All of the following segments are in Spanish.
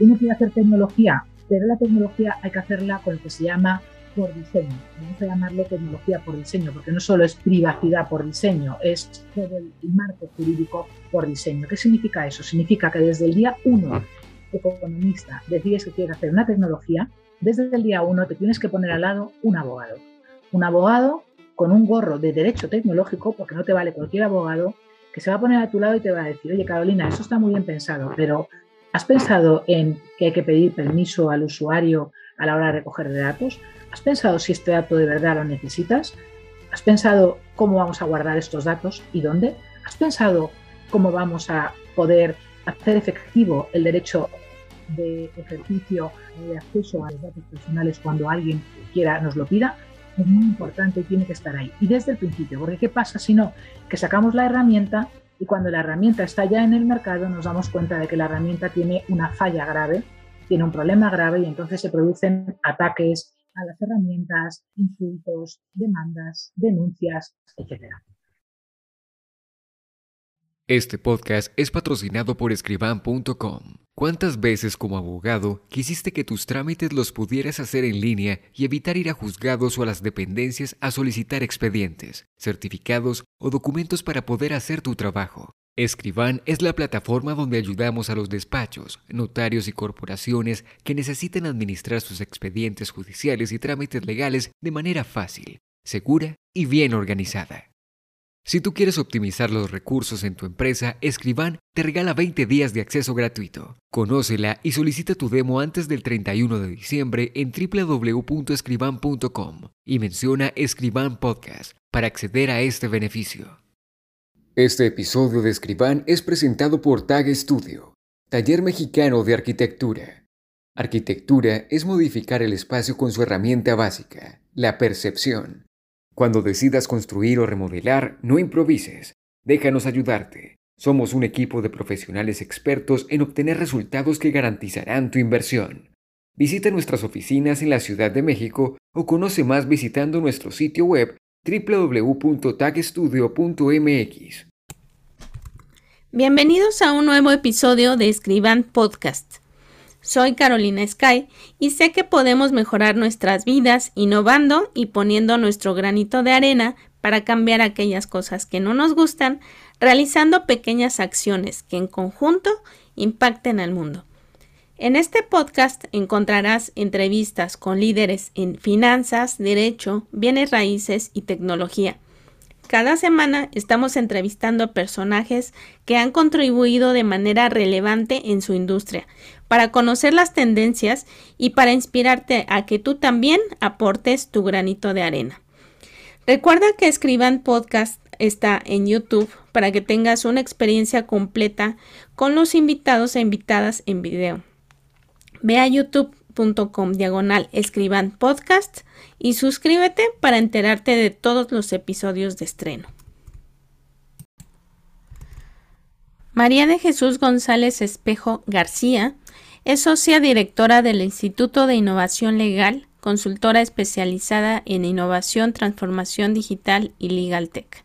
Uno quiere hacer tecnología, pero la tecnología hay que hacerla con lo que se llama por diseño. Vamos a llamarlo tecnología por diseño, porque no solo es privacidad por diseño, es todo el marco jurídico por diseño. ¿Qué significa eso? Significa que desde el día uno, economista, decides que quieres hacer una tecnología, desde el día uno te tienes que poner al lado un abogado. Un abogado con un gorro de derecho tecnológico, porque no te vale cualquier abogado, que se va a poner a tu lado y te va a decir, oye Carolina, eso está muy bien pensado, pero ¿has pensado en que hay que pedir permiso al usuario a la hora de recoger datos? ¿Has pensado si este dato de verdad lo necesitas? ¿Has pensado cómo vamos a guardar estos datos y dónde? ¿Has pensado cómo vamos a poder hacer efectivo el derecho de ejercicio de acceso a los datos personales cuando alguien quiera nos lo pida? Es muy importante y tiene que estar ahí. Y desde el principio, porque ¿qué pasa si no? Que sacamos la herramienta y cuando la herramienta está ya en el mercado nos damos cuenta de que la herramienta tiene una falla grave, tiene un problema grave y entonces se producen ataques, a las herramientas, insultos, demandas, denuncias, etc. Este podcast es patrocinado por escriban.com. ¿Cuántas veces como abogado quisiste que tus trámites los pudieras hacer en línea y evitar ir a juzgados o a las dependencias a solicitar expedientes, certificados o documentos para poder hacer tu trabajo? Escriban es la plataforma donde ayudamos a los despachos, notarios y corporaciones que necesiten administrar sus expedientes judiciales y trámites legales de manera fácil, segura y bien organizada. Si tú quieres optimizar los recursos en tu empresa, Escriban te regala 20 días de acceso gratuito. Conócela y solicita tu demo antes del 31 de diciembre en www.escriban.com y menciona Escriban Podcast para acceder a este beneficio. Este episodio de Escribán es presentado por Tag Studio, taller mexicano de arquitectura. Arquitectura es modificar el espacio con su herramienta básica, la percepción. Cuando decidas construir o remodelar, no improvises. Déjanos ayudarte. Somos un equipo de profesionales expertos en obtener resultados que garantizarán tu inversión. Visita nuestras oficinas en la Ciudad de México o conoce más visitando nuestro sitio web www.tagstudio.mx. Bienvenidos a un nuevo episodio de Escriban Podcast. Soy Carolina Sky y sé que podemos mejorar nuestras vidas innovando y poniendo nuestro granito de arena para cambiar aquellas cosas que no nos gustan, realizando pequeñas acciones que en conjunto impacten al mundo. En este podcast encontrarás entrevistas con líderes en finanzas, derecho, bienes raíces y tecnología. Cada semana estamos entrevistando personajes que han contribuido de manera relevante en su industria para conocer las tendencias y para inspirarte a que tú también aportes tu granito de arena. Recuerda que Escriban Podcast está en YouTube para que tengas una experiencia completa con los invitados e invitadas en video. Ve a youtube.com diagonal escriban podcast y suscríbete para enterarte de todos los episodios de estreno. María de Jesús González Espejo García es socia directora del Instituto de Innovación Legal, consultora especializada en innovación, transformación digital y legal tech.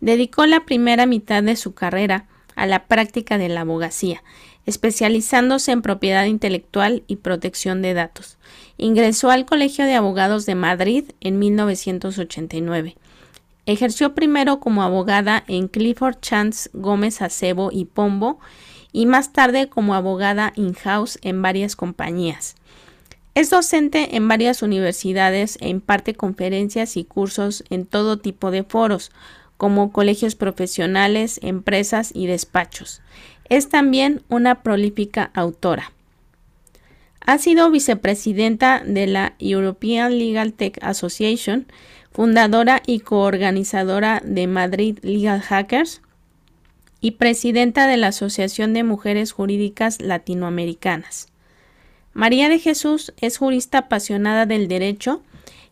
Dedicó la primera mitad de su carrera a la práctica de la abogacía especializándose en propiedad intelectual y protección de datos. Ingresó al Colegio de Abogados de Madrid en 1989. Ejerció primero como abogada en Clifford Chance Gómez Acebo y Pombo y más tarde como abogada in-house en varias compañías. Es docente en varias universidades e imparte conferencias y cursos en todo tipo de foros, como colegios profesionales, empresas y despachos. Es también una prolífica autora. Ha sido vicepresidenta de la European Legal Tech Association, fundadora y coorganizadora de Madrid Legal Hackers y presidenta de la Asociación de Mujeres Jurídicas Latinoamericanas. María de Jesús es jurista apasionada del derecho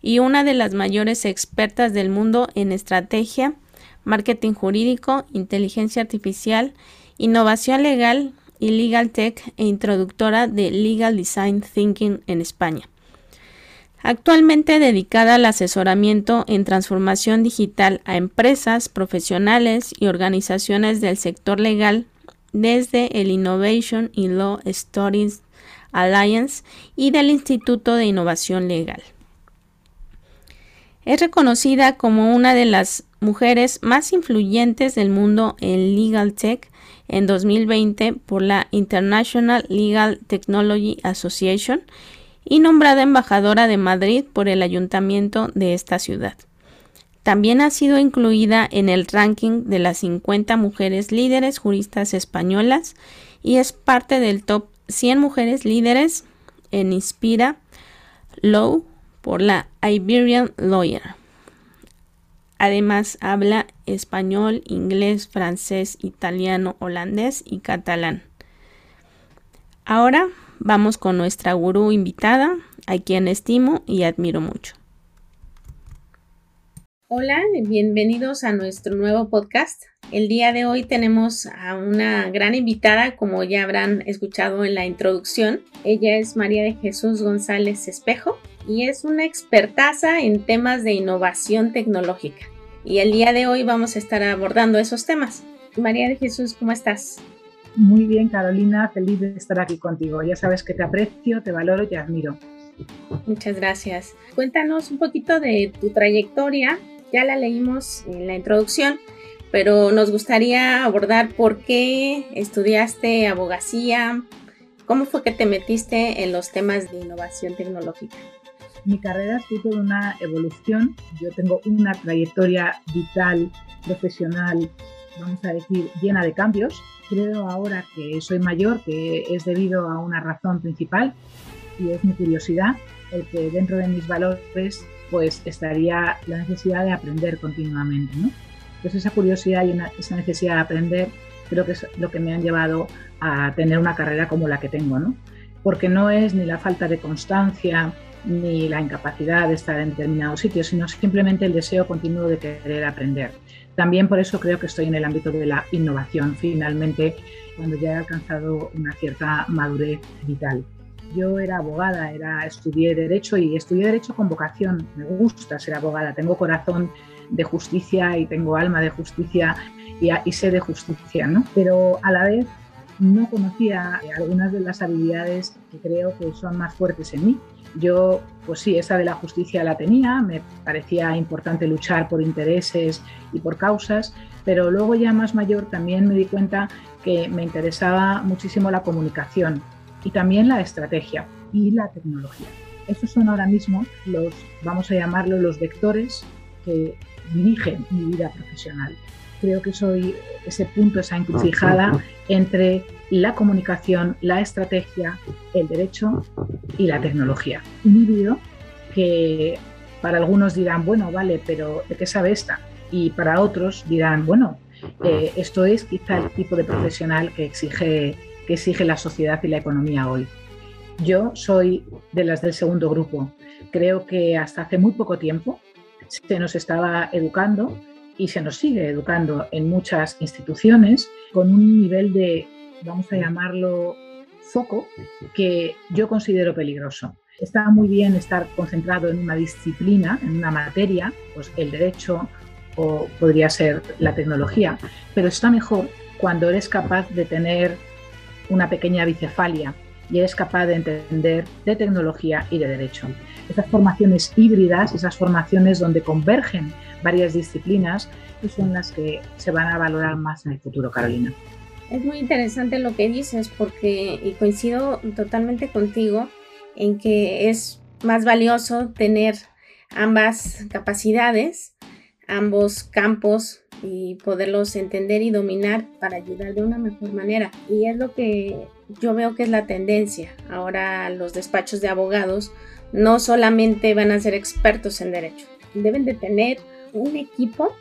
y una de las mayores expertas del mundo en estrategia, marketing jurídico, inteligencia artificial innovación legal y legal tech e introductora de Legal Design Thinking en España. Actualmente dedicada al asesoramiento en transformación digital a empresas, profesionales y organizaciones del sector legal desde el Innovation in Law Studies Alliance y del Instituto de Innovación Legal. Es reconocida como una de las mujeres más influyentes del mundo en Legal Tech en 2020 por la International Legal Technology Association y nombrada embajadora de Madrid por el ayuntamiento de esta ciudad. También ha sido incluida en el ranking de las 50 mujeres líderes juristas españolas y es parte del top 100 mujeres líderes en Inspira Law por la Iberian Lawyer. Además habla español, inglés, francés, italiano, holandés y catalán. Ahora vamos con nuestra gurú invitada, a quien estimo y admiro mucho. Hola, bienvenidos a nuestro nuevo podcast. El día de hoy tenemos a una gran invitada, como ya habrán escuchado en la introducción. Ella es María de Jesús González Espejo y es una expertaza en temas de innovación tecnológica. Y el día de hoy vamos a estar abordando esos temas. María de Jesús, ¿cómo estás? Muy bien, Carolina, feliz de estar aquí contigo. Ya sabes que te aprecio, te valoro y te admiro. Muchas gracias. Cuéntanos un poquito de tu trayectoria ya la leímos en la introducción, pero nos gustaría abordar por qué estudiaste abogacía, cómo fue que te metiste en los temas de innovación tecnológica. Mi carrera ha sido una evolución. Yo tengo una trayectoria vital, profesional, vamos a decir, llena de cambios. Creo ahora que soy mayor, que es debido a una razón principal y es mi curiosidad, el que dentro de mis valores pues estaría la necesidad de aprender continuamente. ¿no? Entonces esa curiosidad y esa necesidad de aprender creo que es lo que me han llevado a tener una carrera como la que tengo, ¿no? porque no es ni la falta de constancia ni la incapacidad de estar en determinados sitios, sino simplemente el deseo continuo de querer aprender. También por eso creo que estoy en el ámbito de la innovación, finalmente, cuando ya he alcanzado una cierta madurez vital. Yo era abogada, era, estudié Derecho y estudié Derecho con vocación. Me gusta ser abogada, tengo corazón de justicia y tengo alma de justicia y, y sé de justicia, ¿no? Pero a la vez no conocía algunas de las habilidades que creo que son más fuertes en mí. Yo, pues sí, esa de la justicia la tenía, me parecía importante luchar por intereses y por causas, pero luego ya más mayor también me di cuenta que me interesaba muchísimo la comunicación y también la estrategia y la tecnología. Esos son ahora mismo los, vamos a llamarlo, los vectores que dirigen mi vida profesional. Creo que soy ese punto, esa encrucijada entre la comunicación, la estrategia, el derecho y la tecnología. Un híbrido que para algunos dirán, bueno, vale, pero ¿de qué sabe esta? Y para otros dirán, bueno, eh, esto es quizá el tipo de profesional que exige que exige la sociedad y la economía hoy. Yo soy de las del segundo grupo. Creo que hasta hace muy poco tiempo se nos estaba educando y se nos sigue educando en muchas instituciones con un nivel de, vamos a llamarlo, foco que yo considero peligroso. Está muy bien estar concentrado en una disciplina, en una materia, pues el derecho o podría ser la tecnología, pero está mejor cuando eres capaz de tener una pequeña bicefalia y eres capaz de entender de tecnología y de derecho. Esas formaciones híbridas, esas formaciones donde convergen varias disciplinas, son las que se van a valorar más en el futuro, Carolina. Es muy interesante lo que dices porque, y coincido totalmente contigo, en que es más valioso tener ambas capacidades, ambos campos y poderlos entender y dominar para ayudar de una mejor manera. Y es lo que yo veo que es la tendencia. Ahora los despachos de abogados no solamente van a ser expertos en derecho, deben de tener un equipo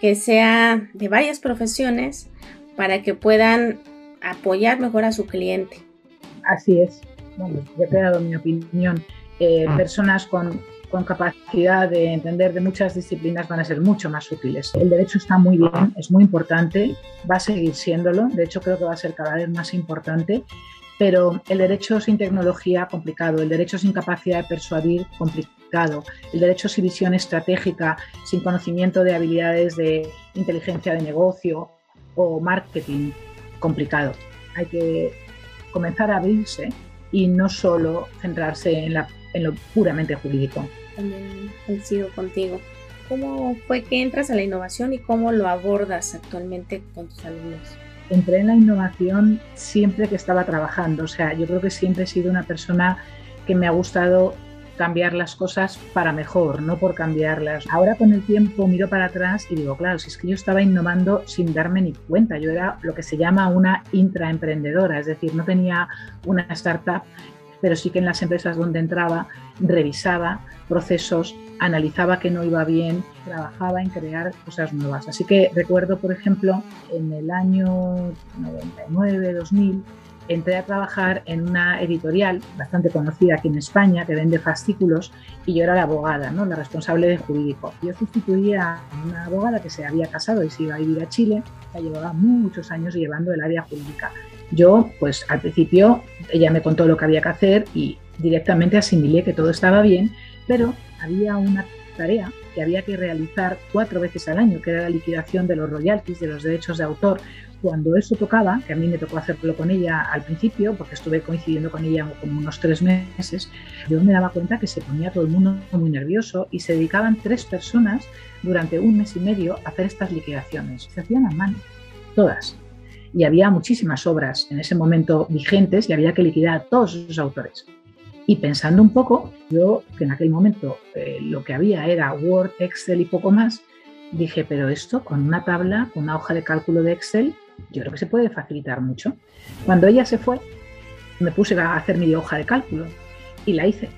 que sea de varias profesiones para que puedan apoyar mejor a su cliente. Así es. Bueno, ya he dado mi opinión. Eh, ah. personas con con capacidad de entender de muchas disciplinas van a ser mucho más útiles. El derecho está muy bien, es muy importante, va a seguir siéndolo, de hecho creo que va a ser cada vez más importante, pero el derecho sin tecnología, complicado, el derecho sin capacidad de persuadir, complicado, el derecho sin visión estratégica, sin conocimiento de habilidades de inteligencia de negocio o marketing, complicado. Hay que comenzar a abrirse y no solo centrarse en, la, en lo puramente jurídico. También coincido contigo. ¿Cómo fue que entras a la innovación y cómo lo abordas actualmente con tus alumnos? Entré en la innovación siempre que estaba trabajando, o sea, yo creo que siempre he sido una persona que me ha gustado cambiar las cosas para mejor, no por cambiarlas. Ahora con el tiempo miro para atrás y digo, claro, si es que yo estaba innovando sin darme ni cuenta, yo era lo que se llama una intraemprendedora, es decir, no tenía una startup, pero sí que en las empresas donde entraba revisaba procesos, analizaba que no iba bien, trabajaba en crear cosas nuevas. Así que recuerdo, por ejemplo, en el año 99, 2000, entré a trabajar en una editorial bastante conocida aquí en España que vende fascículos y yo era la abogada, ¿no? la responsable de jurídico. Yo sustituía a una abogada que se había casado y se iba a vivir a Chile, ya llevaba muchos años llevando el área jurídica. Yo, pues al principio, ella me contó lo que había que hacer y directamente asimilé que todo estaba bien, pero había una tarea que había que realizar cuatro veces al año, que era la liquidación de los royalties, de los derechos de autor cuando eso tocaba, que a mí me tocó hacerlo con ella al principio, porque estuve coincidiendo con ella como unos tres meses, yo me daba cuenta que se ponía todo el mundo muy nervioso y se dedicaban tres personas durante un mes y medio a hacer estas liquidaciones. Se hacían a mano, todas. Y había muchísimas obras en ese momento vigentes y había que liquidar a todos esos autores. Y pensando un poco, yo que en aquel momento eh, lo que había era Word, Excel y poco más, dije, pero esto con una tabla, con una hoja de cálculo de Excel, yo creo que se puede facilitar mucho. Cuando ella se fue, me puse a hacer mi hoja de cálculo y la hice.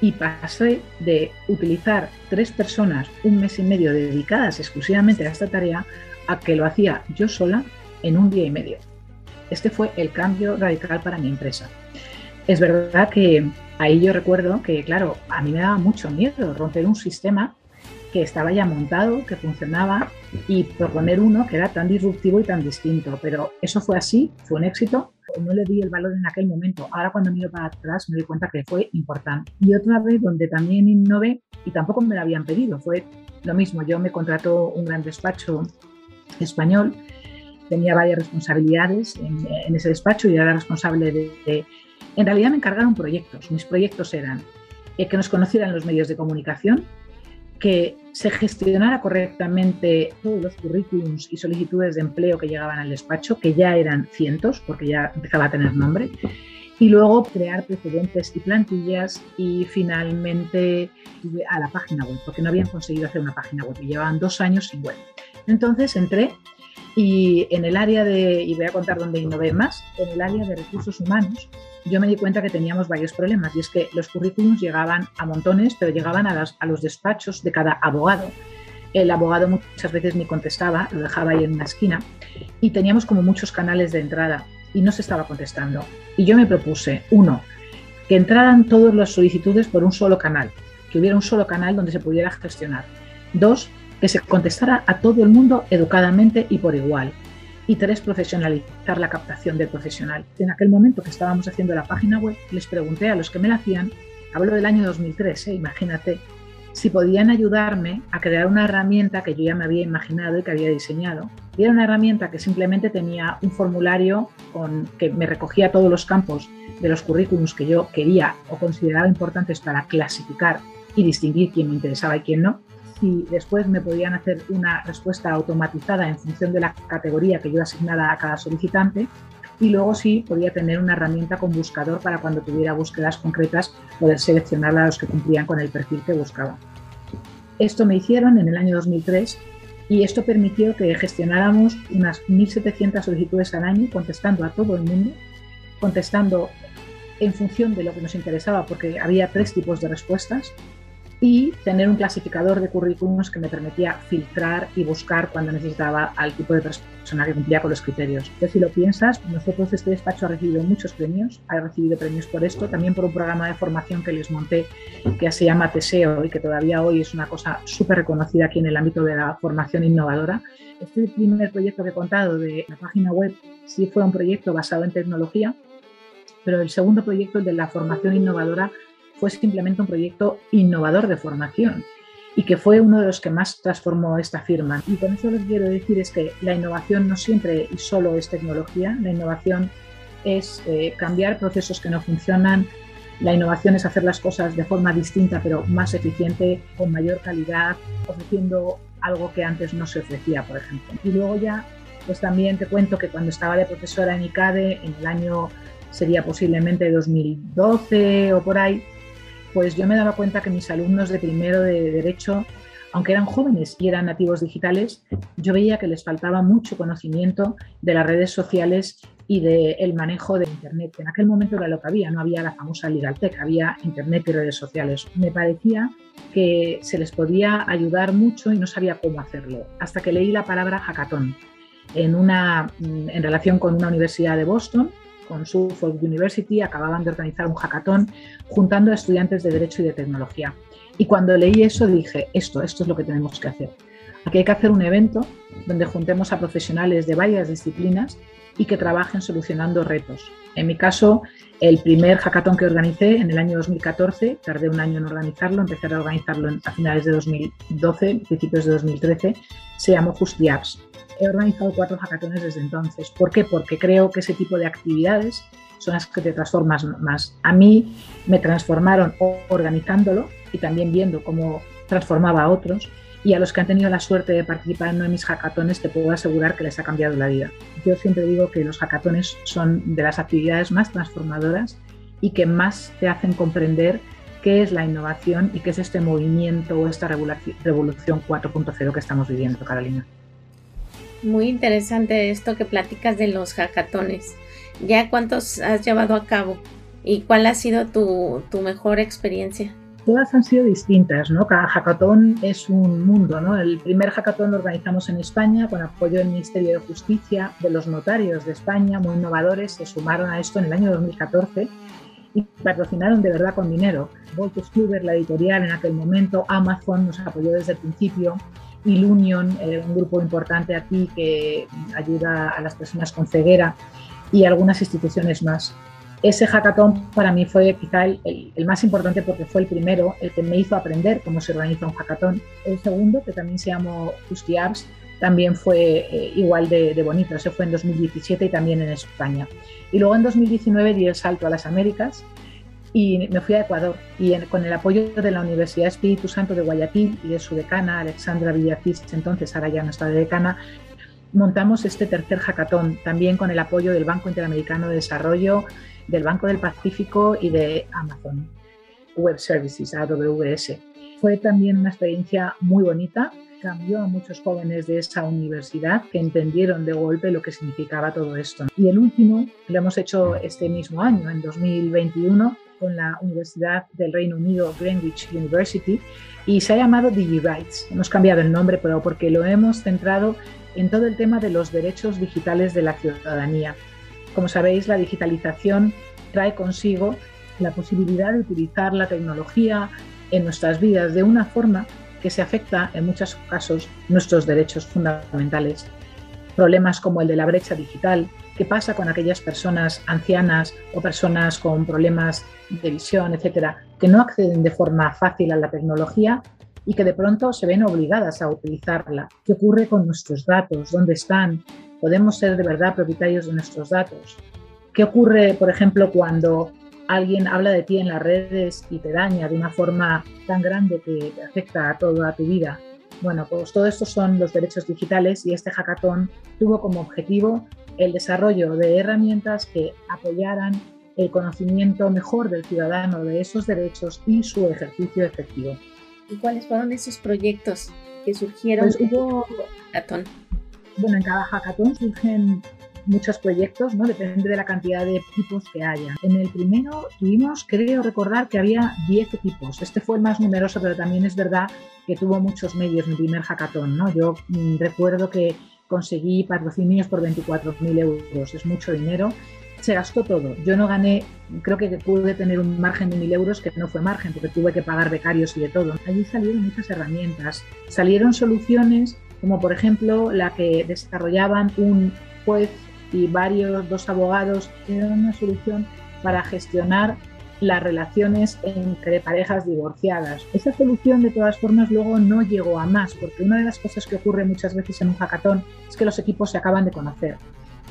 Y pasé de utilizar tres personas un mes y medio dedicadas exclusivamente a esta tarea a que lo hacía yo sola en un día y medio. Este fue el cambio radical para mi empresa. Es verdad que ahí yo recuerdo que, claro, a mí me daba mucho miedo romper un sistema que estaba ya montado, que funcionaba y proponer uno que era tan disruptivo y tan distinto. Pero eso fue así, fue un éxito. No le di el valor en aquel momento. Ahora cuando miro para atrás me doy cuenta que fue importante. Y otra vez donde también innové y tampoco me lo habían pedido, fue lo mismo. Yo me contrató un gran despacho español, tenía varias responsabilidades en, ese despacho y era responsable de, En realidad me encargaron proyectos. Mis proyectos eran eh, que nos conocieran los medios de comunicación, que se gestionara correctamente todos los currículums y solicitudes de empleo que llegaban al despacho, que ya eran cientos, porque ya empezaba a tener nombre, y luego crear precedentes y plantillas y finalmente a la página web, porque no habían conseguido hacer una página web y llevaban dos años sin web. Entonces entré y en el área de, y voy a contar dónde innové más, en el área de recursos humanos, yo me di cuenta que teníamos varios problemas y es que los currículums llegaban a montones, pero llegaban a, a los despachos de cada abogado. El abogado muchas veces ni contestaba, lo dejaba ahí en una esquina y teníamos como muchos canales de entrada y no se estaba contestando. Y yo me propuse, uno, que entraran todas las solicitudes por un solo canal, que hubiera un solo canal donde se pudiera gestionar. Dos, que se contestara a todo el mundo educadamente y por igual. Y tres, profesionalizar la captación del profesional. En aquel momento que estábamos haciendo la página web, les pregunté a los que me la hacían, hablo del año 2003, ¿eh? imagínate, si podían ayudarme a crear una herramienta que yo ya me había imaginado y que había diseñado. Y era una herramienta que simplemente tenía un formulario con, que me recogía todos los campos de los currículums que yo quería o consideraba importantes para clasificar y distinguir quién me interesaba y quién no si después me podían hacer una respuesta automatizada en función de la categoría que yo asignara a cada solicitante y luego sí podía tener una herramienta con buscador para cuando tuviera búsquedas concretas poder seleccionar a los que cumplían con el perfil que buscaba. Esto me hicieron en el año 2003 y esto permitió que gestionáramos unas 1.700 solicitudes al año contestando a todo el mundo, contestando en función de lo que nos interesaba porque había tres tipos de respuestas y tener un clasificador de currículums que me permitía filtrar y buscar cuando necesitaba al tipo de persona que cumplía con los criterios. Entonces, si lo piensas, nosotros este despacho ha recibido muchos premios, ha recibido premios por esto, también por un programa de formación que les monté que se llama Teseo y que todavía hoy es una cosa súper reconocida aquí en el ámbito de la formación innovadora. Este primer proyecto que he contado de la página web sí fue un proyecto basado en tecnología, pero el segundo proyecto, el de la formación innovadora, fue simplemente un proyecto innovador de formación y que fue uno de los que más transformó esta firma. Y con eso lo quiero decir es que la innovación no siempre y solo es tecnología, la innovación es eh, cambiar procesos que no funcionan. La innovación es hacer las cosas de forma distinta, pero más eficiente, con mayor calidad, ofreciendo algo que antes no se ofrecía, por ejemplo. Y luego ya, pues también te cuento que cuando estaba de profesora en ICADE, en el año sería posiblemente 2012 o por ahí, pues yo me daba cuenta que mis alumnos de primero de Derecho, aunque eran jóvenes y eran nativos digitales, yo veía que les faltaba mucho conocimiento de las redes sociales y del manejo de Internet. En aquel momento era lo que había, no había la famosa LegalTech, había Internet y redes sociales. Me parecía que se les podía ayudar mucho y no sabía cómo hacerlo, hasta que leí la palabra hackathon en, una, en relación con una universidad de Boston con Suffolk University acababan de organizar un hackathon juntando a estudiantes de Derecho y de Tecnología. Y cuando leí eso dije, esto, esto es lo que tenemos que hacer. Aquí hay que hacer un evento donde juntemos a profesionales de varias disciplinas y que trabajen solucionando retos. En mi caso, el primer hackathon que organicé en el año 2014, tardé un año en organizarlo, empecé a organizarlo a finales de 2012, principios de 2013, se llamó Just the Apps he organizado cuatro hackatones desde entonces. ¿Por qué? Porque creo que ese tipo de actividades son las que te transformas más. A mí me transformaron organizándolo y también viendo cómo transformaba a otros. Y a los que han tenido la suerte de participar en uno de mis hackatones, te puedo asegurar que les ha cambiado la vida. Yo siempre digo que los hackatones son de las actividades más transformadoras y que más te hacen comprender qué es la innovación y qué es este movimiento o esta revolución 4.0 que estamos viviendo, Carolina. Muy interesante esto que platicas de los hackatones. ¿Ya cuántos has llevado a cabo? ¿Y cuál ha sido tu, mejor experiencia? Todas han sido distintas, ¿no? Cada hackathon es un mundo, ¿no? El primer hackathon lo organizamos en España con apoyo del Ministerio de Justicia, de los notarios de España, muy innovadores, se sumaron a esto en el año 2014 y patrocinaron de verdad con dinero. Voltus Kluber, la editorial en aquel momento, Amazon nos apoyó desde el principio Ilunion, eh, un grupo importante aquí que ayuda a las personas con ceguera y algunas instituciones más. Ese hackathon para mí fue quizá el, más importante porque fue el primero, el que me hizo aprender cómo se organiza un hackathon. El segundo, que también se llamó Apps, también fue eh, igual de, de, bonito. Ese fue en 2017 y también en España. Y luego en 2019 di el salto a las Américas y me fui a Ecuador y con el apoyo de la Universidad Espíritu Santo de Guayaquil y de su decana, Alexandra Villacís, entonces ahora ya no está de decana, montamos este tercer hackathon, también con el apoyo del Banco Interamericano de Desarrollo, del Banco del Pacífico y de Amazon Web Services, AWS. Fue también una experiencia muy bonita, cambió a muchos jóvenes de esa universidad que entendieron de golpe lo que significaba todo esto. Y el último lo hemos hecho este mismo año, en 2021, con la Universidad del Reino Unido, Greenwich University, y se ha llamado DigiRights. Hemos cambiado el nombre, pero porque lo hemos centrado en todo el tema de los derechos digitales de la ciudadanía. Como sabéis, la digitalización trae consigo la posibilidad de utilizar la tecnología en nuestras vidas de una forma que se afecta en muchos casos nuestros derechos fundamentales. Problemas como el de la brecha digital, qué pasa con aquellas personas ancianas o personas con problemas de visión, etcétera, que no acceden de forma fácil a la tecnología y que de pronto se ven obligadas a utilizarla. ¿Qué ocurre con nuestros datos? ¿Dónde están? ¿Podemos ser de verdad propietarios de nuestros datos? ¿Qué ocurre, por ejemplo, cuando alguien habla de ti en las redes y te daña de una forma tan grande que afecta a toda tu vida? Bueno, pues todo esto son los derechos digitales y este hackathon tuvo como objetivo el desarrollo de herramientas que apoyaran el conocimiento mejor del ciudadano de esos derechos y su ejercicio efectivo. ¿Y cuáles fueron esos proyectos que surgieron pues hubo, hackathon? Bueno, en cada hackathon surgen muchos proyectos, ¿no? Depende de la cantidad de equipos que haya. En el primero tuvimos, creo recordar, que había 10 equipos. Este fue el más numeroso, pero también es verdad que tuvo muchos medios en el primer hackathon, ¿no? Yo mm, recuerdo que conseguí patrocinios por 24.000 euros, es mucho dinero. Se gastó todo. Yo no gané, creo que pude tener un margen de 1.000 euros que no fue margen, porque tuve que pagar becarios y de todo. Allí salieron muchas herramientas. Salieron soluciones como por ejemplo la que desarrollaban un juez y varios, dos abogados, era una solución para gestionar las relaciones entre parejas divorciadas. Esa solución, de todas formas, luego no llegó a más, porque una de las cosas que ocurre muchas veces en un hackathon es que los equipos se acaban de conocer.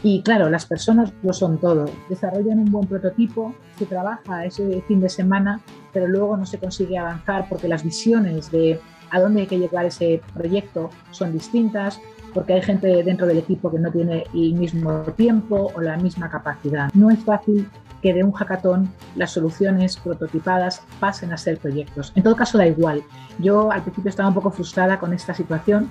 Y claro, las personas lo son todo. Desarrollan un buen prototipo, se trabaja ese fin de semana, pero luego no se consigue avanzar porque las visiones de a dónde hay que llevar ese proyecto son distintas, porque hay gente dentro del equipo que no tiene el mismo tiempo o la misma capacidad. No es fácil que de un hackathon las soluciones prototipadas pasen a ser proyectos. En todo caso, da igual. Yo al principio estaba un poco frustrada con esta situación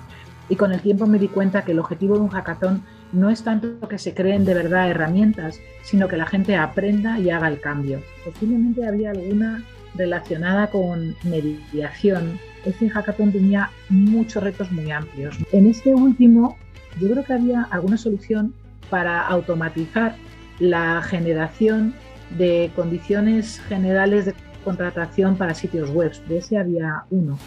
y con el tiempo me di cuenta que el objetivo de un hackathon no es tanto que se creen de verdad herramientas, sino que la gente aprenda y haga el cambio. Posiblemente había alguna relacionada con mediación. Este hackathon tenía muchos retos muy amplios. En este último, yo creo que había alguna solución para automatizar la generación de condiciones generales de contratación para sitios web. De ese había uno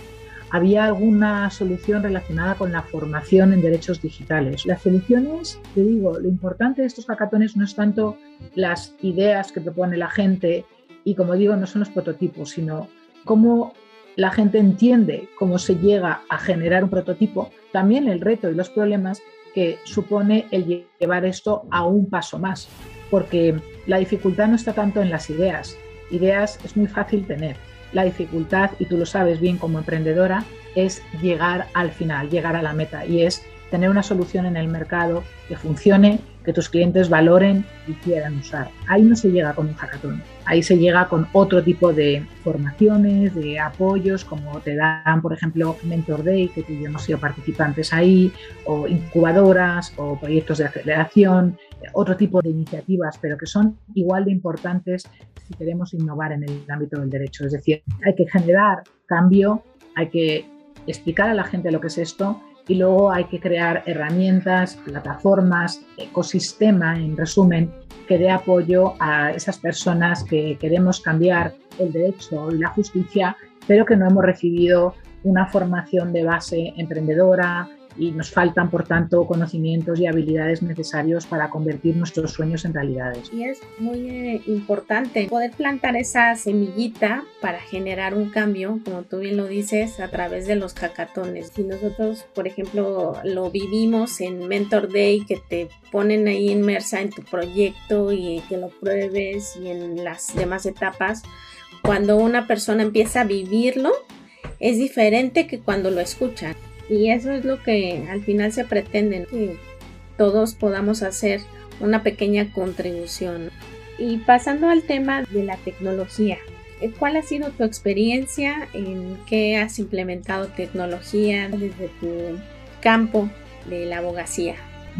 había alguna solución relacionada con la formación en derechos digitales. Las soluciones, te digo, lo importante de estos hackatones no es tanto las ideas que propone la gente y, como digo, no son los prototipos, sino cómo la gente entiende cómo se llega a generar un prototipo, también el reto y los problemas que supone el llevar esto a un paso más, porque la dificultad no está tanto en las ideas. Ideas es muy fácil tener, la dificultad, y tú lo sabes bien como emprendedora, es llegar al final, llegar a la meta y es tener una solución en el mercado que funcione, que tus clientes valoren y quieran usar. Ahí no se llega con un hackathon, ahí se llega con otro tipo de formaciones, de apoyos, como te dan, por ejemplo, Mentor Day, que tú y yo sido participantes ahí, o incubadoras, o proyectos de aceleración, otro tipo de iniciativas, pero que son igual de importantes si queremos innovar en el ámbito del derecho. Es decir, hay que generar cambio, hay que explicar a la gente lo que es esto y luego hay que crear herramientas, plataformas, ecosistema, en resumen, que dé apoyo a esas personas que queremos cambiar el derecho y la justicia, pero que no hemos recibido una formación de base emprendedora, y nos faltan, por tanto, conocimientos y habilidades necesarios para convertir nuestros sueños en realidades. Y es muy eh, importante poder plantar esa semillita para generar un cambio, como tú bien lo dices, a través de los hackatones. Si nosotros, por ejemplo, lo vivimos en Mentor Day, que te ponen ahí inmersa en tu proyecto y que lo pruebes y en las demás etapas, cuando una persona empieza a vivirlo, es diferente que cuando lo escuchan. Y eso es lo que al final se pretende, que todos podamos hacer una pequeña contribución. Y pasando al tema de la tecnología, ¿cuál ha sido tu experiencia en qué has implementado tecnología desde tu campo de la abogacía?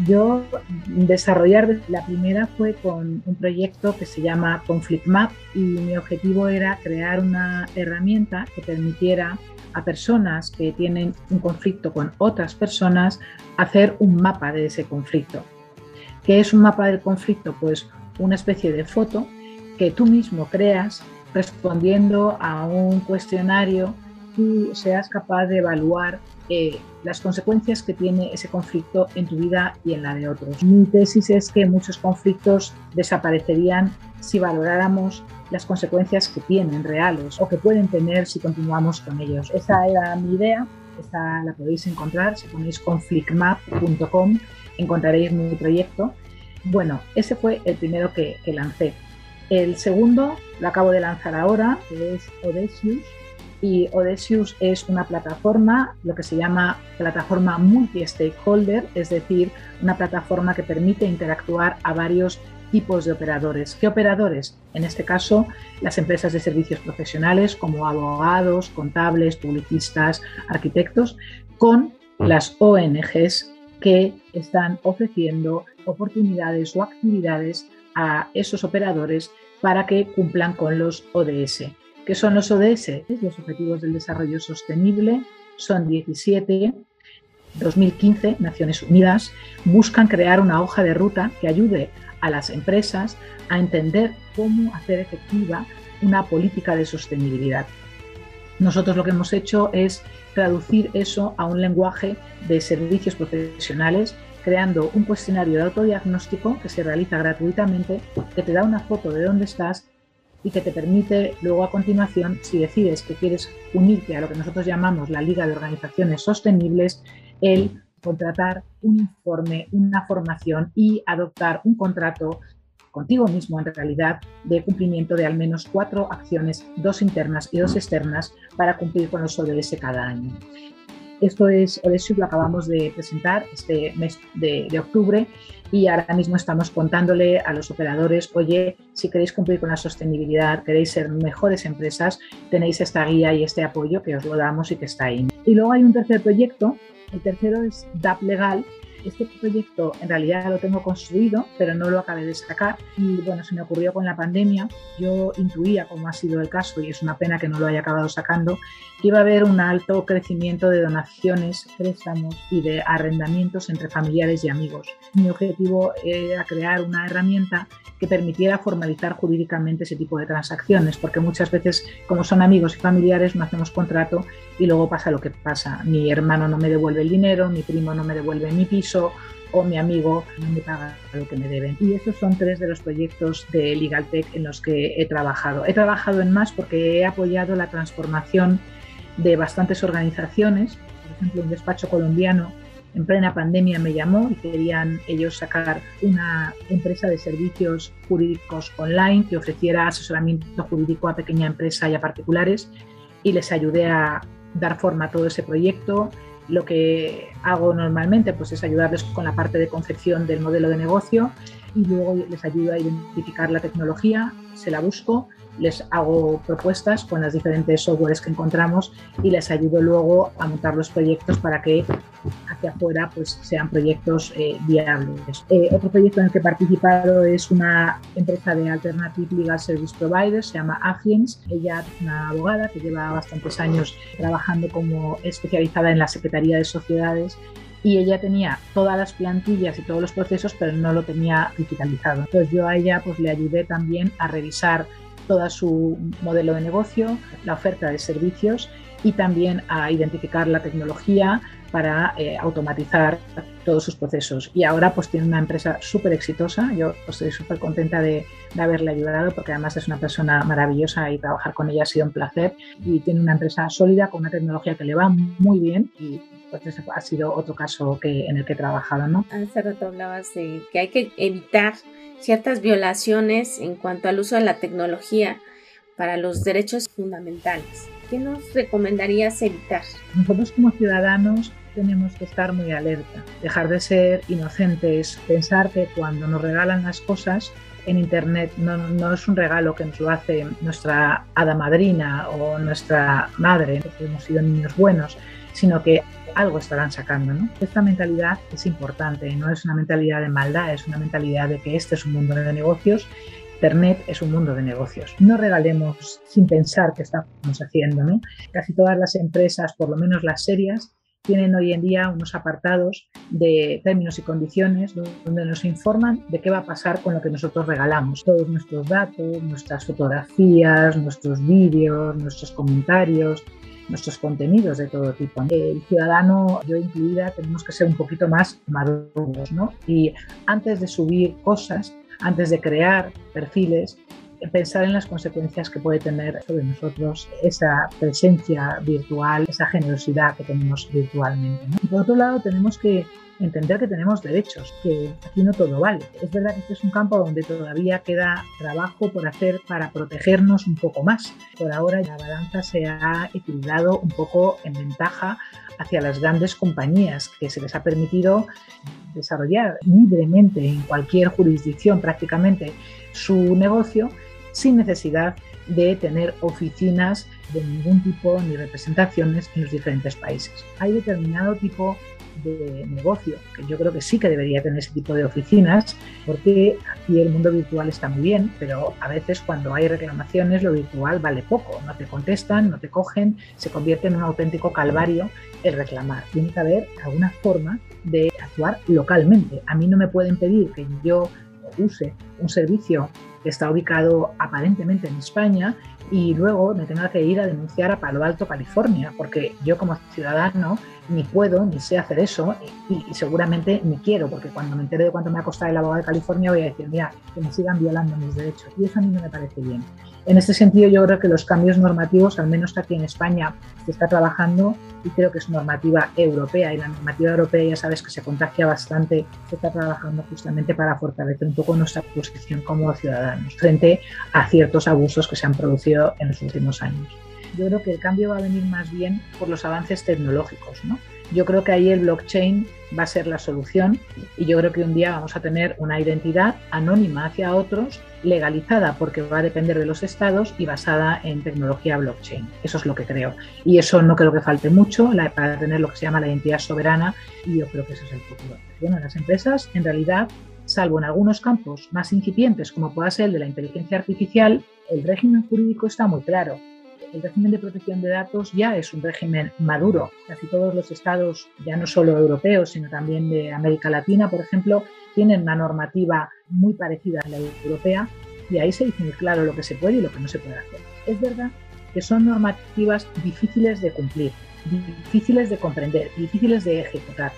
Yo desarrollar la primera fue con un proyecto que se llama Conflict Map y mi objetivo era crear una herramienta que permitiera a personas que tienen un conflicto con otras personas hacer un mapa de ese conflicto. ¿Qué es un mapa del conflicto? Pues una especie de foto que tú mismo creas respondiendo a un cuestionario tú seas capaz de evaluar las consecuencias que tiene ese conflicto en tu vida y en la de otros. Mi tesis es que muchos conflictos desaparecerían si valoráramos las consecuencias que tienen reales o que pueden tener si continuamos con ellos. Esa era mi idea, esta la podéis encontrar, si ponéis conflictmap.com encontraréis mi proyecto. Bueno, ese fue el primero que, que lancé. El segundo lo acabo de lanzar ahora, que es Odysseus, y Odysseus es una plataforma, lo que se llama plataforma multi-stakeholder, es decir, una plataforma que permite interactuar a varios tipos de operadores. ¿Qué operadores? En este caso, las empresas de servicios profesionales como abogados, contables, publicistas, arquitectos, con las ONGs que están ofreciendo oportunidades o actividades a esos operadores para que cumplan con los ODS. ¿Qué son los ODS? Los Objetivos del Desarrollo Sostenible son 17 2015, Naciones Unidas, buscan crear una hoja de ruta que ayude a las empresas a entender cómo hacer efectiva una política de sostenibilidad. Nosotros lo que hemos hecho es traducir eso a un lenguaje de servicios profesionales, creando un cuestionario de autodiagnóstico que se realiza gratuitamente, que te da una foto de dónde estás y que te permite luego a continuación, si decides que quieres unirte a lo que nosotros llamamos la Liga de Organizaciones Sostenibles, el contratar un informe, una formación y adoptar un contrato contigo mismo en realidad de cumplimiento de al menos cuatro acciones, dos internas y dos externas, para cumplir con los ODS cada año. Esto es Odesio, lo acabamos de presentar este mes de, de, octubre y ahora mismo estamos contándole a los operadores, oye, si queréis cumplir con la sostenibilidad, queréis ser mejores empresas, tenéis esta guía y este apoyo que os lo damos y que está ahí. Y luego hay un tercer proyecto, el tercero es DAP Legal, este proyecto en realidad lo tengo construido, pero no lo acabé de sacar. Y bueno, se me ocurrió con la pandemia. Yo intuía, como ha sido el caso, y es una pena que no lo haya acabado sacando, iba a haber un alto crecimiento de donaciones, préstamos y de arrendamientos entre familiares y amigos. Mi objetivo era crear una herramienta que permitiera formalizar jurídicamente ese tipo de transacciones, porque muchas veces, como son amigos y familiares, no hacemos contrato y luego pasa lo que pasa. Mi hermano no me devuelve el dinero, mi primo no me devuelve mi piso o mi amigo no me paga lo que me deben. Y estos son tres de los proyectos de LegalTech en los que he trabajado. He trabajado en más porque he apoyado la transformación de bastantes organizaciones, por ejemplo, un despacho colombiano en plena pandemia me llamó y querían ellos sacar una empresa de servicios jurídicos online que ofreciera asesoramiento jurídico a pequeña empresa y a particulares y les ayudé a dar forma a todo ese proyecto. Lo que hago normalmente pues, es ayudarles con la parte de concepción del modelo de negocio y luego les ayudo a identificar la tecnología, se la busco les hago propuestas con las diferentes softwares que encontramos y les ayudo luego a montar los proyectos para que hacia afuera pues, sean proyectos eh, viables. Eh, otro proyecto en el que he participado es una empresa de Alternative Legal Service Providers, se llama Agiens. Ella es una abogada que lleva bastantes años trabajando como especializada en la Secretaría de Sociedades y ella tenía todas las plantillas y todos los procesos, pero no lo tenía digitalizado. Entonces yo a ella pues le ayudé también a revisar todo su modelo de negocio, la oferta de servicios y también a identificar la tecnología para eh, automatizar todos sus procesos. Y ahora pues tiene una empresa súper exitosa. Yo estoy súper contenta de, de, haberle ayudado porque además es una persona maravillosa y trabajar con ella ha sido un placer. Y tiene una empresa sólida con una tecnología que le va muy bien y pues ha sido otro caso que, en el que he trabajado. ¿no? Hace rato hablabas de que hay que evitar ciertas violaciones en cuanto al uso de la tecnología para los derechos fundamentales. ¿Qué nos recomendarías evitar? Nosotros como ciudadanos tenemos que estar muy alerta, dejar de ser inocentes, pensar que cuando nos regalan las cosas en Internet no, no, es un regalo que nos lo hace nuestra hada madrina o nuestra madre, porque hemos sido niños buenos, sino que algo estarán sacando. ¿no? Esta mentalidad es importante, no es una mentalidad de maldad, es una mentalidad de que este es un mundo de negocios. Internet es un mundo de negocios. No regalemos sin pensar qué estamos haciendo. ¿no? Casi todas las empresas, por lo menos las serias, tienen hoy en día unos apartados de términos y condiciones donde nos informan de qué va a pasar con lo que nosotros regalamos. Todos nuestros datos, nuestras fotografías, nuestros vídeos, nuestros comentarios, nuestros contenidos de todo tipo. El ciudadano, yo incluida, tenemos que ser un poquito más maduros, ¿no? Y antes de subir cosas, antes de crear perfiles, pensar en las consecuencias que puede tener sobre nosotros esa presencia virtual, esa generosidad que tenemos virtualmente. Y por otro lado, tenemos que entender que tenemos derechos, que aquí no todo vale. Es verdad que este es un campo donde todavía queda trabajo por hacer para protegernos un poco más. Por ahora la balanza se ha equilibrado un poco en ventaja hacia las grandes compañías que se les ha permitido desarrollar libremente en cualquier jurisdicción prácticamente su negocio sin necesidad de tener oficinas de ningún tipo ni representaciones en los diferentes países. Hay determinado tipo de negocio, que yo creo que sí que debería tener ese tipo de oficinas, porque aquí el mundo virtual está muy bien, pero a veces cuando hay reclamaciones lo virtual vale poco, no te contestan, no te cogen, se convierte en un auténtico calvario el reclamar. Tiene que haber alguna forma de actuar localmente. A mí no me pueden pedir que yo use un servicio que está ubicado aparentemente en España y luego me tenga que ir a denunciar a Palo Alto, California, porque yo como ciudadano ni puedo ni sé hacer eso y, seguramente ni quiero, porque cuando me entere de cuánto me ha costado el abogado de California voy a decir, mira, que me sigan violando mis derechos y eso a mí no me parece bien. En este sentido, yo creo que los cambios normativos, al menos aquí en España, se está trabajando y creo que es normativa europea y la normativa europea ya sabes que se contagia bastante, se está trabajando justamente para fortalecer un poco nuestra posición como ciudadanos frente a ciertos abusos que se han producido en los últimos años. Yo creo que el cambio va a venir más bien por los avances tecnológicos, ¿no? Yo creo que ahí el blockchain va a ser la solución y yo creo que un día vamos a tener una identidad anónima hacia otros, legalizada porque va a depender de los estados y basada en tecnología blockchain. Eso es lo que creo. Y eso no creo que falte mucho para tener lo que se llama la identidad soberana y yo creo que ese es el futuro. Bueno, las empresas en realidad salvo en algunos campos más incipientes, como pueda ser el de la inteligencia artificial, el régimen jurídico está muy claro el régimen de protección de datos ya es un régimen maduro. Casi todos los estados, ya no solo europeos, sino también de América Latina, por ejemplo, tienen una normativa muy parecida a la europea y ahí se dice muy claro lo que se puede y lo que no se puede hacer. Es verdad que son normativas difíciles de cumplir, difíciles de comprender, difíciles de ejecutar.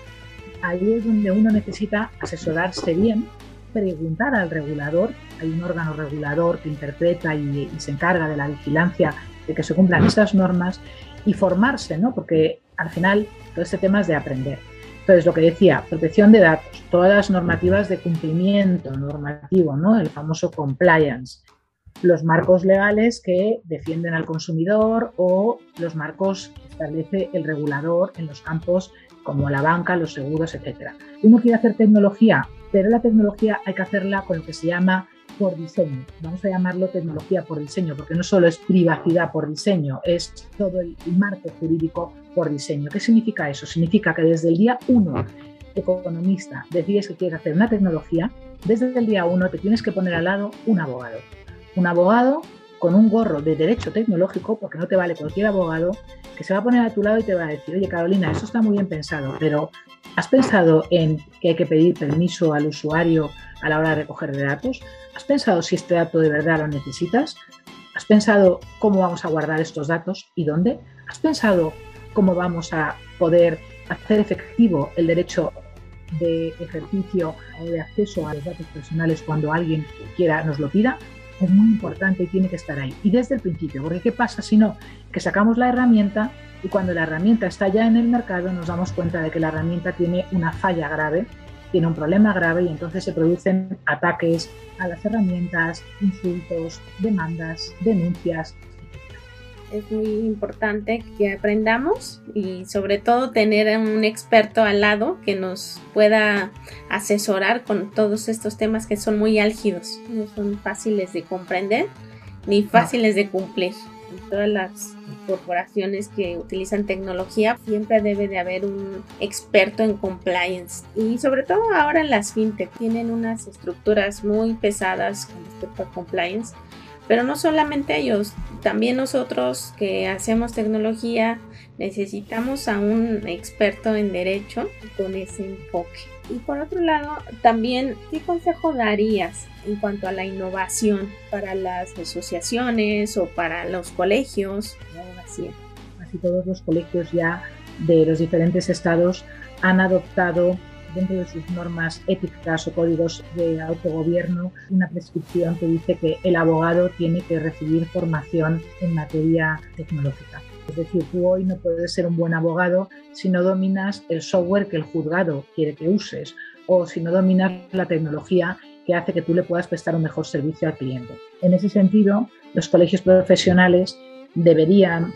Ahí es donde uno necesita asesorarse bien, preguntar al regulador, hay un órgano regulador que interpreta y, y se encarga de la vigilancia de que se cumplan esas normas y formarse, ¿no? Porque al final todo este tema es de aprender. Entonces, lo que decía, protección de datos, todas las normativas de cumplimiento normativo, ¿no? El famoso compliance, los marcos legales que defienden al consumidor o los marcos que establece el regulador en los campos como la banca, los seguros, etcétera. Uno quiere hacer tecnología, pero la tecnología hay que hacerla con lo que se llama por diseño. Vamos a llamarlo tecnología por diseño, porque no solo es privacidad por diseño, es todo el marco jurídico por diseño. ¿Qué significa eso? Significa que desde el día uno, economista, decides que quieres hacer una tecnología, desde el día uno te tienes que poner al lado un abogado. Un abogado con un gorro de derecho tecnológico, porque no te vale cualquier abogado, que se va a poner a tu lado y te va a decir, oye Carolina, eso está muy bien pensado, pero ¿has pensado en que hay que pedir permiso al usuario a la hora de recoger datos? ¿Has pensado si este dato de verdad lo necesitas? ¿Has pensado cómo vamos a guardar estos datos y dónde? ¿Has pensado cómo vamos a poder hacer efectivo el derecho de ejercicio o de acceso a los datos personales cuando alguien quiera nos lo pida? Es muy importante y tiene que estar ahí. Y desde el principio, porque ¿qué pasa si no? Que sacamos la herramienta y cuando la herramienta está ya en el mercado nos damos cuenta de que la herramienta tiene una falla grave tiene un problema grave y entonces se producen ataques a las herramientas, insultos, demandas, denuncias. Es muy importante que aprendamos y sobre todo tener un experto al lado que nos pueda asesorar con todos estos temas que son muy álgidos, no son fáciles de comprender ni fáciles de cumplir. Todas las corporaciones que utilizan tecnología, siempre debe de haber un experto en compliance. Y sobre todo ahora en las fintech tienen unas estructuras muy pesadas con respecto a compliance. Pero no solamente ellos, también nosotros que hacemos tecnología necesitamos a un experto en derecho con ese enfoque. Y por otro lado, también, ¿qué consejo darías en cuanto a la innovación para las asociaciones o para los colegios Casi todos los colegios ya de los diferentes estados han adoptado dentro de sus normas éticas o códigos de autogobierno una prescripción que dice que el abogado tiene que recibir formación en materia tecnológica. Es decir, tú hoy no puedes ser un buen abogado si no dominas el software que el juzgado quiere que uses o si no dominas la tecnología que hace que tú le puedas prestar un mejor servicio al cliente. En ese sentido, los colegios profesionales deberían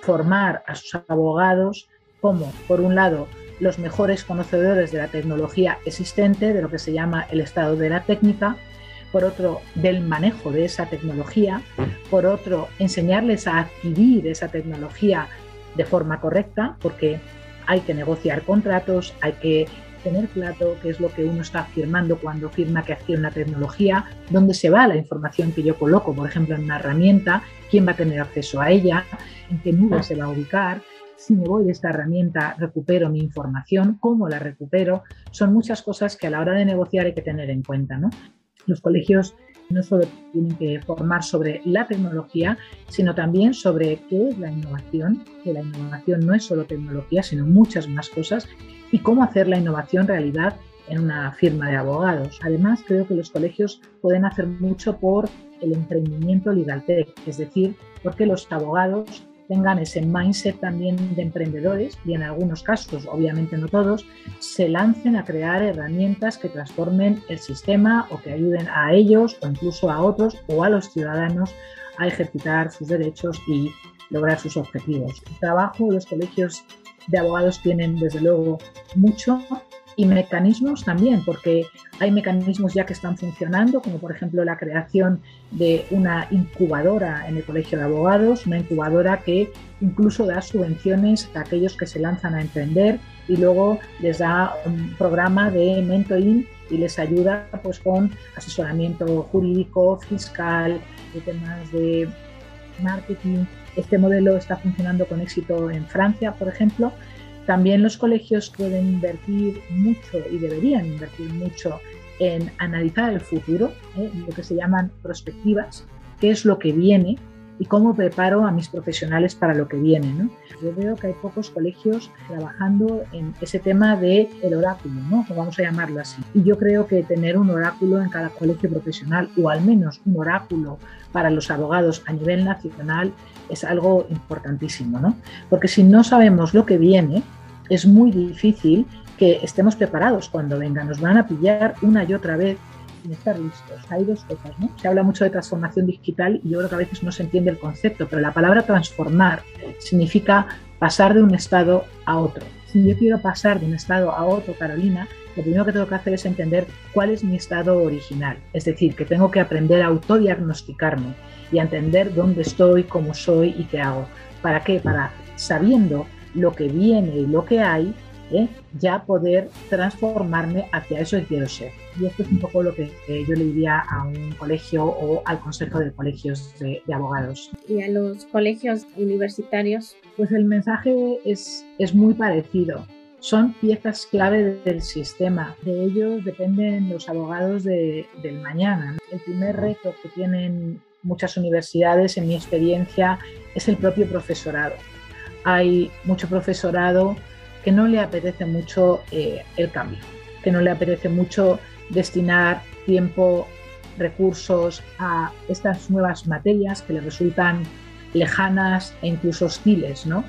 formar a sus abogados como, por un lado, los mejores conocedores de la tecnología existente, de lo que se llama el estado de la técnica, por otro, del manejo de esa tecnología, por otro, enseñarles a adquirir esa tecnología de forma correcta, porque hay que negociar contratos, hay que tener claro qué es lo que uno está firmando cuando firma que adquiere una tecnología, dónde se va la información que yo coloco, por ejemplo, en una herramienta, quién va a tener acceso a ella, en qué nube se va a ubicar, si me voy de esta herramienta recupero mi información, cómo la recupero, son muchas cosas que a la hora de negociar hay que tener en cuenta. ¿no? Los colegios no solo tienen que formar sobre la tecnología, sino también sobre qué es la innovación, que la innovación no es solo tecnología, sino muchas más cosas y cómo hacer la innovación realidad en una firma de abogados. Además, creo que los colegios pueden hacer mucho por el emprendimiento legaltech, es decir, porque los abogados tengan ese mindset también de emprendedores y en algunos casos, obviamente no todos, se lancen a crear herramientas que transformen el sistema o que ayuden a ellos o incluso a otros o a los ciudadanos a ejercitar sus derechos y lograr sus objetivos. El trabajo los colegios de abogados tienen desde luego mucho y mecanismos también, porque hay mecanismos ya que están funcionando, como por ejemplo la creación de una incubadora en el Colegio de Abogados, una incubadora que incluso da subvenciones a aquellos que se lanzan a emprender y luego les da un programa de mentoring y les ayuda pues con asesoramiento jurídico, fiscal, de temas de marketing. Este modelo está funcionando con éxito en Francia, por ejemplo, también los colegios pueden invertir mucho y deberían invertir mucho en analizar el futuro, ¿eh? lo que se llaman prospectivas, qué es lo que viene y cómo preparo a mis profesionales para lo que viene. ¿no? Yo veo que hay pocos colegios trabajando en ese tema del el oráculo, ¿no? vamos a llamarlo así. Y yo creo que tener un oráculo en cada colegio profesional, o al menos un oráculo para los abogados a nivel nacional, es algo importantísimo, ¿no? Porque si no sabemos lo que viene, es muy difícil que estemos preparados cuando venga. Nos van a pillar una y otra vez sin estar listos. Hay dos cosas, ¿no? Se habla mucho de transformación digital y yo creo que a veces no se entiende el concepto, pero la palabra transformar significa pasar de un estado a otro. Si yo quiero pasar de un estado a otro, Carolina, lo primero que tengo que hacer es entender cuál es mi estado original. Es decir, que tengo que aprender a autodiagnosticarme y a entender dónde estoy, cómo soy y qué hago. ¿Para qué? Para sabiendo lo que viene y lo que hay, ¿eh? ya poder transformarme hacia eso que quiero ser. Y esto es un poco lo que yo le diría a un colegio o al consejo de colegios de, abogados. ¿Y a los colegios universitarios? Pues el mensaje es, es muy parecido. Son piezas clave del sistema. De ellos dependen los abogados de, del mañana. El primer reto que tienen muchas universidades, en mi experiencia, es el propio profesorado. Hay mucho profesorado que no le apetece mucho eh, el cambio, que no le apetece mucho destinar tiempo, recursos a estas nuevas materias que le resultan lejanas e incluso hostiles, ¿no?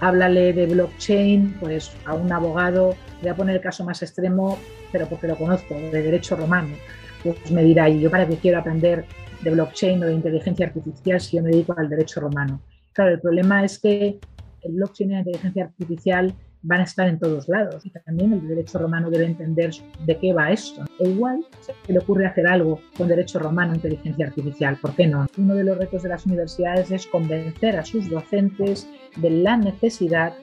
Háblale de blockchain, pues a un abogado, voy a poner el caso más extremo, pero porque lo conozco, de derecho romano, pues me dirá, ¿y yo para qué quiero aprender de blockchain o de inteligencia artificial si yo me dedico al derecho romano. Claro, el problema es que el blockchain y la inteligencia artificial van a estar en todos lados y también el derecho romano debe entender de qué va esto. E igual se le ocurre hacer algo con derecho romano inteligencia artificial, ¿por qué no? Uno de los retos de las universidades es convencer a sus docentes de la necesidad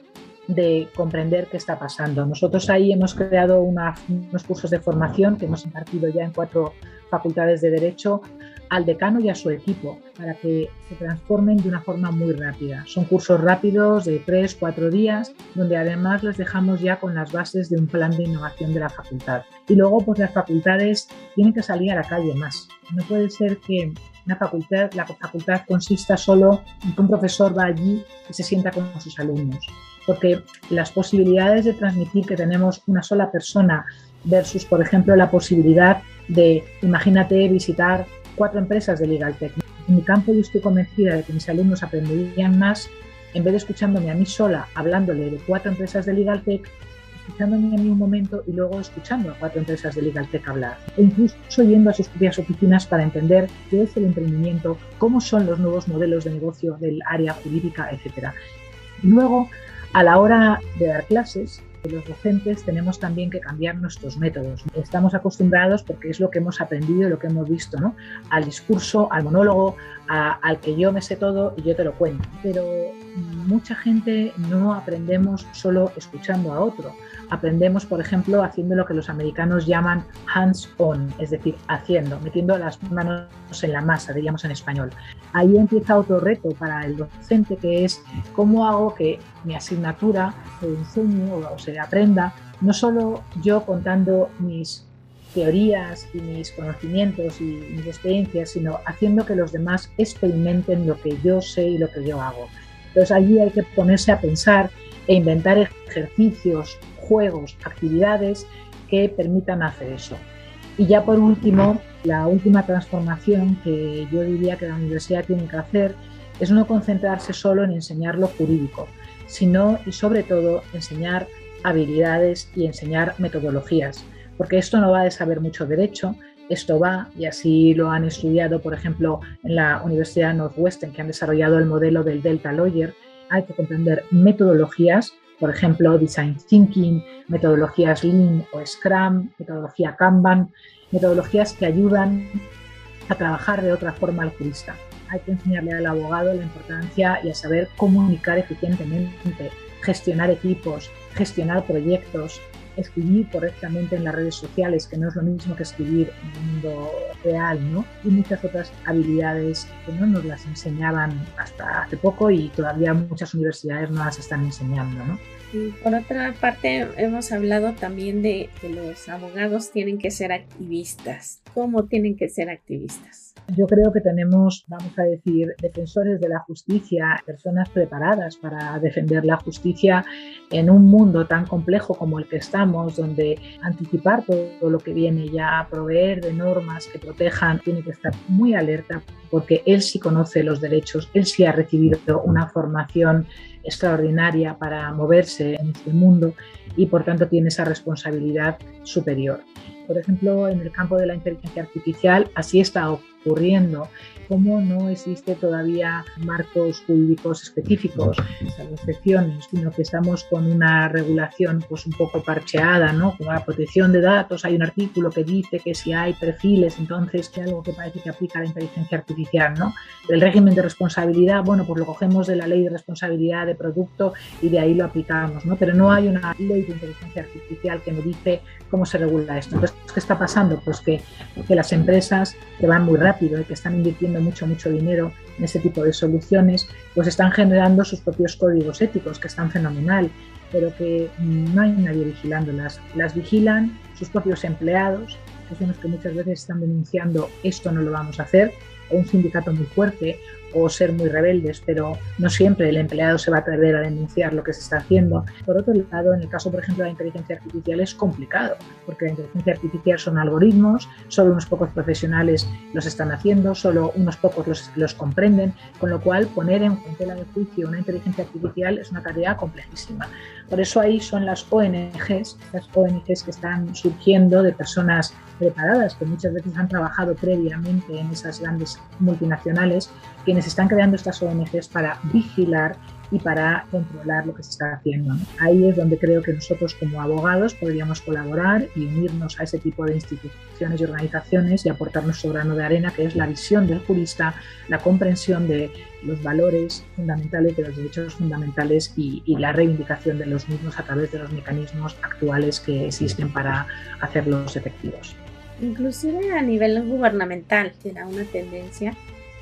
de comprender qué está pasando. Nosotros ahí hemos creado unos cursos de formación que hemos impartido ya en cuatro facultades de Derecho al decano y a su equipo para que se transformen de una forma muy rápida. Son cursos rápidos de tres, cuatro días, donde además les dejamos ya con las bases de un plan de innovación de la facultad. Y luego, pues las facultades tienen que salir a la calle más. No puede ser que una facultad, la facultad consista solo en que un profesor va allí y se sienta con sus alumnos. Porque las posibilidades de transmitir que tenemos una sola persona versus, por ejemplo, la posibilidad de, imagínate, visitar cuatro empresas de Legal Tech. En mi campo yo estoy convencida de que mis alumnos aprenderían más en vez de escuchándome a mí sola hablándole de cuatro empresas de Legal Tech, escuchándome a mí un momento y luego escuchando a cuatro empresas de Legal Tech hablar. E incluso yendo a sus propias oficinas para entender qué es el emprendimiento, cómo son los nuevos modelos de negocio del área jurídica, etc. Luego, a la hora de dar clases, los docentes tenemos también que cambiar nuestros métodos. Estamos acostumbrados, porque es lo que hemos aprendido lo que hemos visto, ¿no? al discurso, al monólogo, al que yo me sé todo y yo te lo cuento. Pero mucha gente no aprendemos solo escuchando a otro. Aprendemos, por ejemplo, haciendo lo que los americanos llaman hands-on, es decir, haciendo, metiendo las manos en la masa, diríamos en español. Ahí empieza otro reto para el docente, que es cómo hago que mi asignatura enseñe o se aprenda, no solo yo contando mis teorías y mis conocimientos y mis experiencias, sino haciendo que los demás experimenten lo que yo sé y lo que yo hago. Entonces allí hay que ponerse a pensar e inventar ejercicios, juegos, actividades que permitan hacer eso. Y ya por último, la última transformación que yo diría que la universidad tiene que hacer es no concentrarse solo en enseñar lo jurídico, sino y sobre todo enseñar habilidades y enseñar metodologías, porque esto no va de saber mucho derecho, esto va, y así lo han estudiado, por ejemplo, en la Universidad Northwestern, que han desarrollado el modelo del Delta Lawyer, hay que comprender metodologías, por ejemplo, Design Thinking, metodologías Lean o Scrum, metodología Kanban, metodologías que ayudan a trabajar de otra forma al jurista. Hay que enseñarle al abogado la importancia y a saber comunicar eficientemente, gestionar equipos, gestionar proyectos, escribir correctamente en las redes sociales, que no es lo mismo que escribir en el mundo real, ¿no? Y muchas otras habilidades que no nos las enseñaban hasta hace poco y todavía muchas universidades no las están enseñando, ¿no? Por otra parte, hemos hablado también de que los abogados tienen que ser activistas. ¿Cómo tienen que ser activistas? Yo creo que tenemos, vamos a decir, defensores de la justicia, personas preparadas para defender la justicia en un mundo tan complejo como el que estamos, donde anticipar todo lo que viene ya, proveer de normas que protejan, tiene que estar muy alerta porque él sí conoce los derechos, él sí ha recibido una formación extraordinaria para moverse en este mundo y por tanto tiene esa responsabilidad superior. Por ejemplo, en el campo de la inteligencia artificial así está ocurriendo cómo no existe todavía marcos jurídicos específicos, excepciones, sino que estamos con una regulación pues un poco parcheada, ¿no? Con la protección de datos, hay un artículo que dice que si hay perfiles, entonces que algo que parece que aplica la inteligencia artificial, ¿no? El régimen de responsabilidad, bueno, pues lo cogemos de la ley de responsabilidad de producto y de ahí lo aplicamos, ¿no? Pero no hay una ley de inteligencia artificial que nos dice cómo se regula esto. Entonces, ¿qué está pasando? Pues que, que las empresas que van muy rápido y que están invirtiendo mucho, mucho dinero en ese tipo de soluciones, pues están generando sus propios códigos éticos, que están fenomenal, pero que no hay nadie vigilándolas. Las vigilan sus propios empleados, que son los que muchas veces están denunciando esto no lo vamos a hacer, o un sindicato muy fuerte, o ser muy rebeldes, pero no siempre el empleado se va a atrever a denunciar lo que se está haciendo. Por otro lado, en el caso, por ejemplo, de la inteligencia artificial es complicado, porque la inteligencia artificial son algoritmos, solo unos pocos profesionales los están haciendo, solo unos pocos los, los comprenden, con lo cual poner en tela de juicio una inteligencia artificial es una tarea complejísima. Por eso ahí son las ONGs, las ONGs que están surgiendo de personas preparadas, que muchas veces han trabajado previamente en esas grandes multinacionales, quienes están creando estas ONGs para vigilar y para controlar lo que se está haciendo. Ahí es donde creo que nosotros como abogados podríamos colaborar y unirnos a ese tipo de instituciones y organizaciones y aportar nuestro grano de arena, que es la visión del jurista, la comprensión de los valores fundamentales, de los derechos fundamentales y, y la reivindicación de los mismos a través de los mecanismos actuales que existen para hacerlos efectivos. Inclusive a nivel gubernamental será una tendencia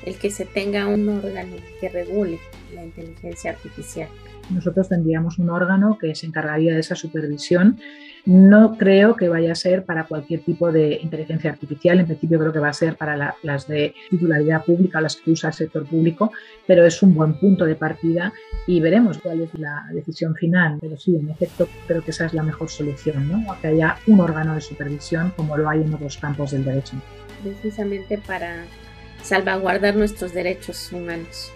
el que se tenga un órgano que regule la inteligencia artificial. Nosotros tendríamos un órgano que se encargaría de esa supervisión. No creo que vaya a ser para cualquier tipo de inteligencia artificial. En principio creo que va a ser para las de titularidad pública, las que usa el sector público, pero es un buen punto de partida y veremos cuál es la decisión final. Pero sí, en efecto, creo que esa es la mejor solución, ¿no? que haya un órgano de supervisión como lo hay en otros campos del derecho. Precisamente para salvaguardar nuestros derechos humanos.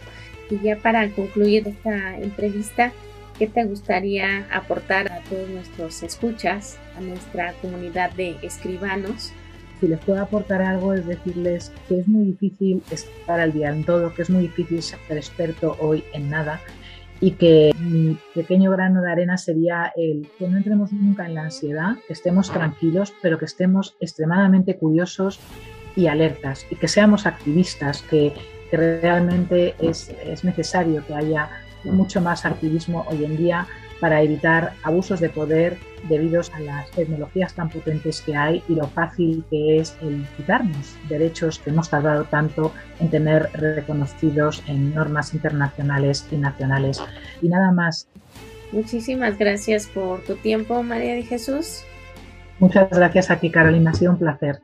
Y ya para concluir esta entrevista, ¿qué te gustaría aportar a todos nuestros escuchas, a nuestra comunidad de escribanos? Si les puedo aportar algo es decirles que es muy difícil estar al día en todo, que es muy difícil ser experto hoy en nada y que mi pequeño grano de arena sería el que no entremos nunca en la ansiedad, que estemos tranquilos, pero que estemos extremadamente curiosos y alertas y que seamos activistas, que, realmente es, es necesario que haya mucho más activismo hoy en día para evitar abusos de poder debidos a las tecnologías tan potentes que hay y lo fácil que es el quitarnos derechos que hemos tardado tanto en tener reconocidos en normas internacionales y nacionales. Y nada más. Muchísimas gracias por tu tiempo, María de Jesús. Muchas gracias a ti, Carolina. Ha sido un placer.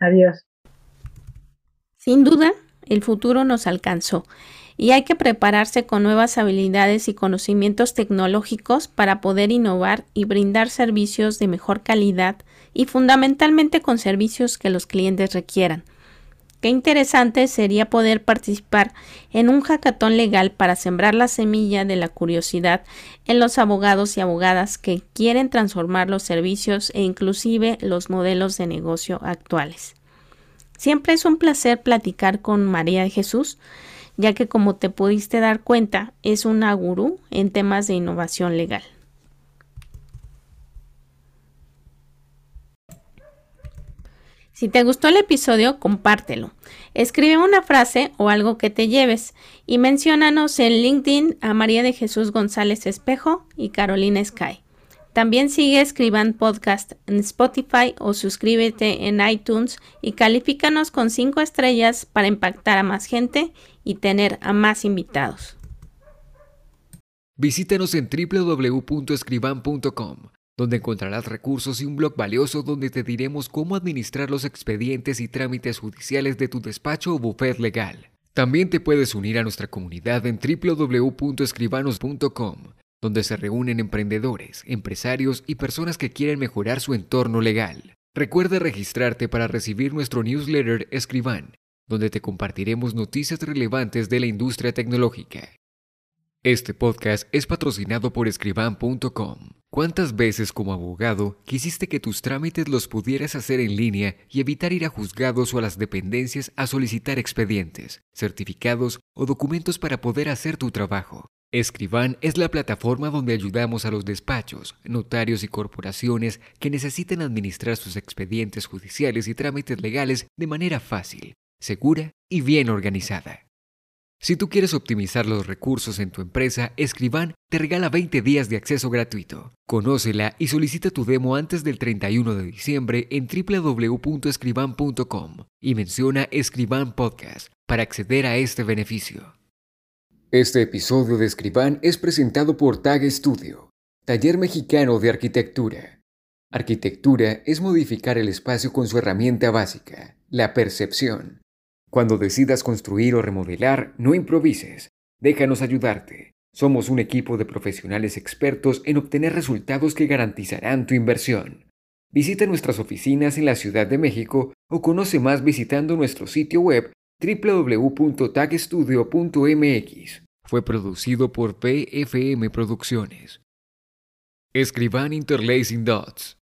Adiós. Sin duda, el futuro nos alcanzó y hay que prepararse con nuevas habilidades y conocimientos tecnológicos para poder innovar y brindar servicios de mejor calidad y fundamentalmente con servicios que los clientes requieran. Qué interesante sería poder participar en un hackathon legal para sembrar la semilla de la curiosidad en los abogados y abogadas que quieren transformar los servicios e inclusive los modelos de negocio actuales. Siempre es un placer platicar con María de Jesús, ya que como te pudiste dar cuenta, es una gurú en temas de innovación legal. Si te gustó el episodio, compártelo. Escribe una frase o algo que te lleves y menciónanos en LinkedIn a María de Jesús González Espejo y Carolina Sky. También sigue Escriban Podcast en Spotify o suscríbete en iTunes y califícanos con 5 estrellas para impactar a más gente y tener a más invitados. Visítanos en www.escriban.com donde encontrarás recursos y un blog valioso donde te diremos cómo administrar los expedientes y trámites judiciales de tu despacho o bufet legal. También te puedes unir a nuestra comunidad en www.escribanos.com, donde se reúnen emprendedores, empresarios y personas que quieren mejorar su entorno legal. Recuerda registrarte para recibir nuestro newsletter Escriban, donde te compartiremos noticias relevantes de la industria tecnológica. Este podcast es patrocinado por escriban.com. ¿Cuántas veces como abogado quisiste que tus trámites los pudieras hacer en línea y evitar ir a juzgados o a las dependencias a solicitar expedientes, certificados o documentos para poder hacer tu trabajo? Escriban es la plataforma donde ayudamos a los despachos, notarios y corporaciones que necesiten administrar sus expedientes judiciales y trámites legales de manera fácil, segura y bien organizada. Si tú quieres optimizar los recursos en tu empresa, Escriban te regala 20 días de acceso gratuito. Conócela y solicita tu demo antes del 31 de diciembre en www.escriban.com y menciona Escriban Podcast para acceder a este beneficio. Este episodio de Escriban es presentado por Tag Studio, taller mexicano de arquitectura. Arquitectura es modificar el espacio con su herramienta básica, la percepción. Cuando decidas construir o remodelar, no improvises. Déjanos ayudarte. Somos un equipo de profesionales expertos en obtener resultados que garantizarán tu inversión. Visita nuestras oficinas en la Ciudad de México o conoce más visitando nuestro sitio web www.tagstudio.mx. Fue producido por PFM Producciones. Escriban Interlacing Dots.